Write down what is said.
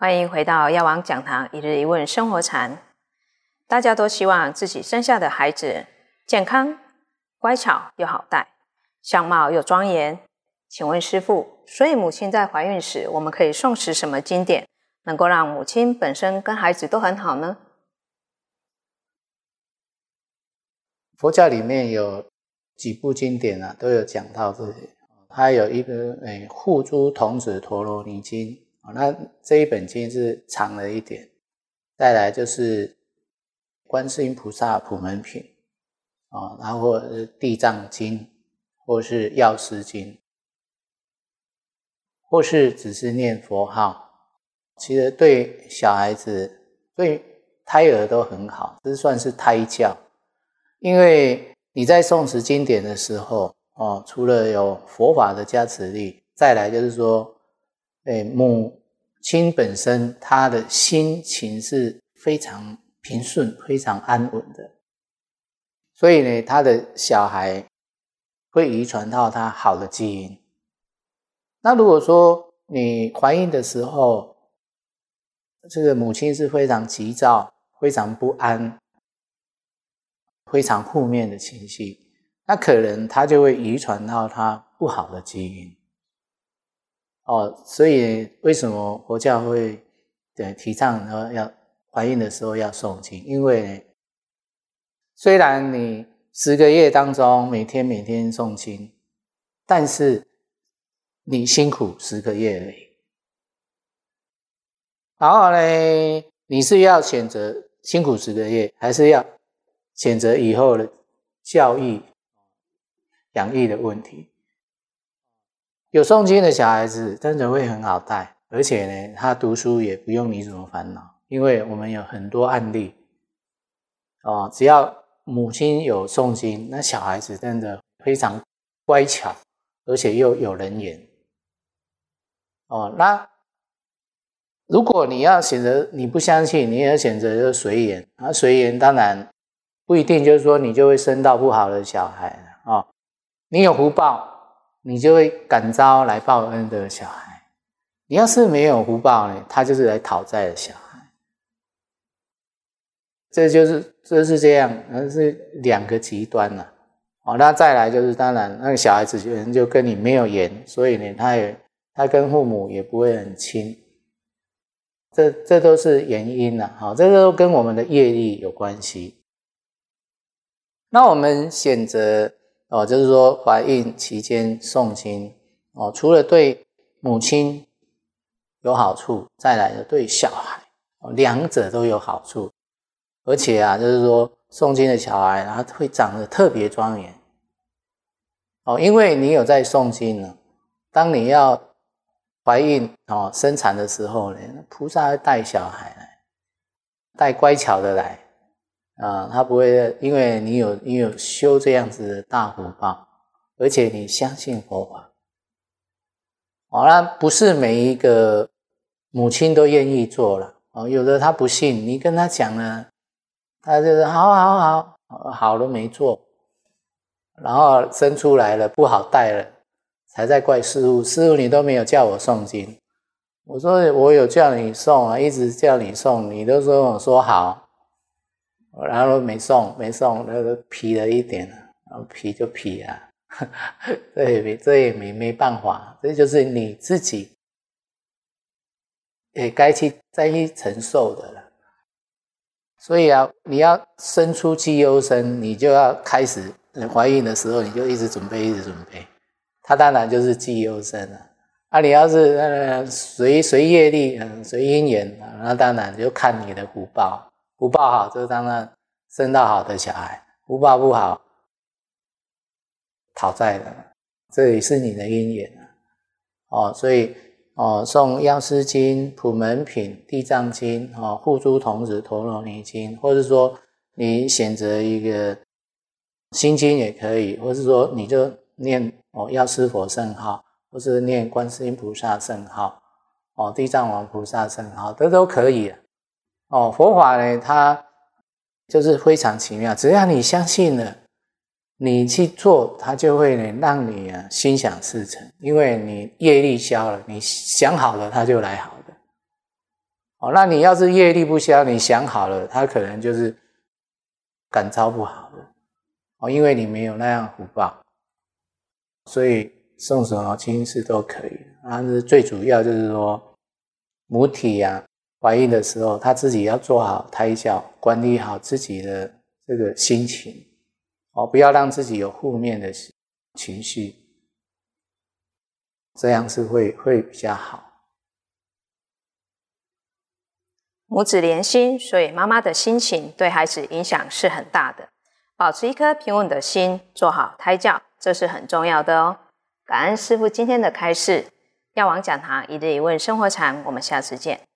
欢迎回到药王讲堂一日一问生活禅。大家都希望自己生下的孩子健康、乖巧又好带，相貌又庄严。请问师父，所以母亲在怀孕时，我们可以诵持什么经典，能够让母亲本身跟孩子都很好呢？佛教里面有几部经典啊，都有讲到这些。它有一个诶《护珠童子陀罗尼经》。那这一本经是长了一点，再来就是观世音菩萨普门品啊，然后地藏经，或是药师经，或是只是念佛号，其实对小孩子、对胎儿都很好，这算是胎教。因为你在诵持经典的时候，哦，除了有佛法的加持力，再来就是说，诶母。亲本身他的心情是非常平顺、非常安稳的，所以呢，他的小孩会遗传到他好的基因。那如果说你怀孕的时候，这个母亲是非常急躁、非常不安、非常负面的情绪，那可能他就会遗传到他不好的基因。哦，所以为什么佛教会对提倡说要怀孕的时候要诵经？因为虽然你十个月当中每天每天诵经，但是你辛苦十个月而已。然后呢，你是要选择辛苦十个月，还是要选择以后的教育、养育的问题？有诵经的小孩子真的会很好带，而且呢，他读书也不用你怎么烦恼，因为我们有很多案例哦，只要母亲有诵经，那小孩子真的非常乖巧，而且又有人缘哦。那如果你要选择你不相信，你也要选择就随缘啊，随缘当然不一定就是说你就会生到不好的小孩啊，你有福报。你就会感召来报恩的小孩，你要是没有福报呢，他就是来讨债的小孩。这就是就是这样，那是两个极端了。哦，那再来就是，当然那个小孩子就就跟你没有缘，所以呢，他也他跟父母也不会很亲。这这都是原因了。好，这都跟我们的业力有关系。那我们选择。哦，就是说怀孕期间诵经哦，除了对母亲有好处，再来的对小孩，两者都有好处。而且啊，就是说诵经的小孩，他会长得特别庄严。哦，因为你有在诵经呢。当你要怀孕哦生产的时候呢，菩萨会带小孩来，带乖巧的来。啊，他不会，因为你有你有修这样子的大福报，而且你相信佛法，哦，那不是每一个母亲都愿意做了哦。有的他不信，你跟他讲了，他就是好好好，好了没做，然后生出来了不好带了，才在怪师傅，师傅你都没有叫我诵经，我说我有叫你诵啊，一直叫你诵，你都说我说好。然后没送，没送，那个皮了一点，然后皮就皮了，这也没，这也没没办法，这就是你自己也该去再去承受的了。所以啊，你要生出绩优生，你就要开始怀孕的时候，你就一直准备，一直准备，他当然就是绩优生了。啊，你要是呃随随业力，嗯，随因缘，那当然就看你的福报。福报好，就当然生到好的小孩；福报不好，讨债的，这也是你的因缘哦，所以哦，送药师经、普门品、地藏经、哦护珠童子陀罗尼经，或者说你选择一个心经也可以，或是说你就念哦药师佛圣号，或是念观世音菩萨圣号，哦地藏王菩萨圣号，这都可以。哦，佛法呢，它就是非常奇妙。只要你相信了，你去做，它就会呢让你啊心想事成。因为你业力消了，你想好了，它就来好的。哦，那你要是业力不消，你想好了，它可能就是感召不好的哦，因为你没有那样福报，所以送什么亲事都可以。但是最主要就是说，母体呀怀孕的时候，她自己要做好胎教，管理好自己的这个心情哦，不要让自己有负面的情绪，这样是会会比较好。母子连心，所以妈妈的心情对孩子影响是很大的。保持一颗平稳的心，做好胎教，这是很重要的哦。感恩师父今天的开示，药王讲堂一日一问生活禅，我们下次见。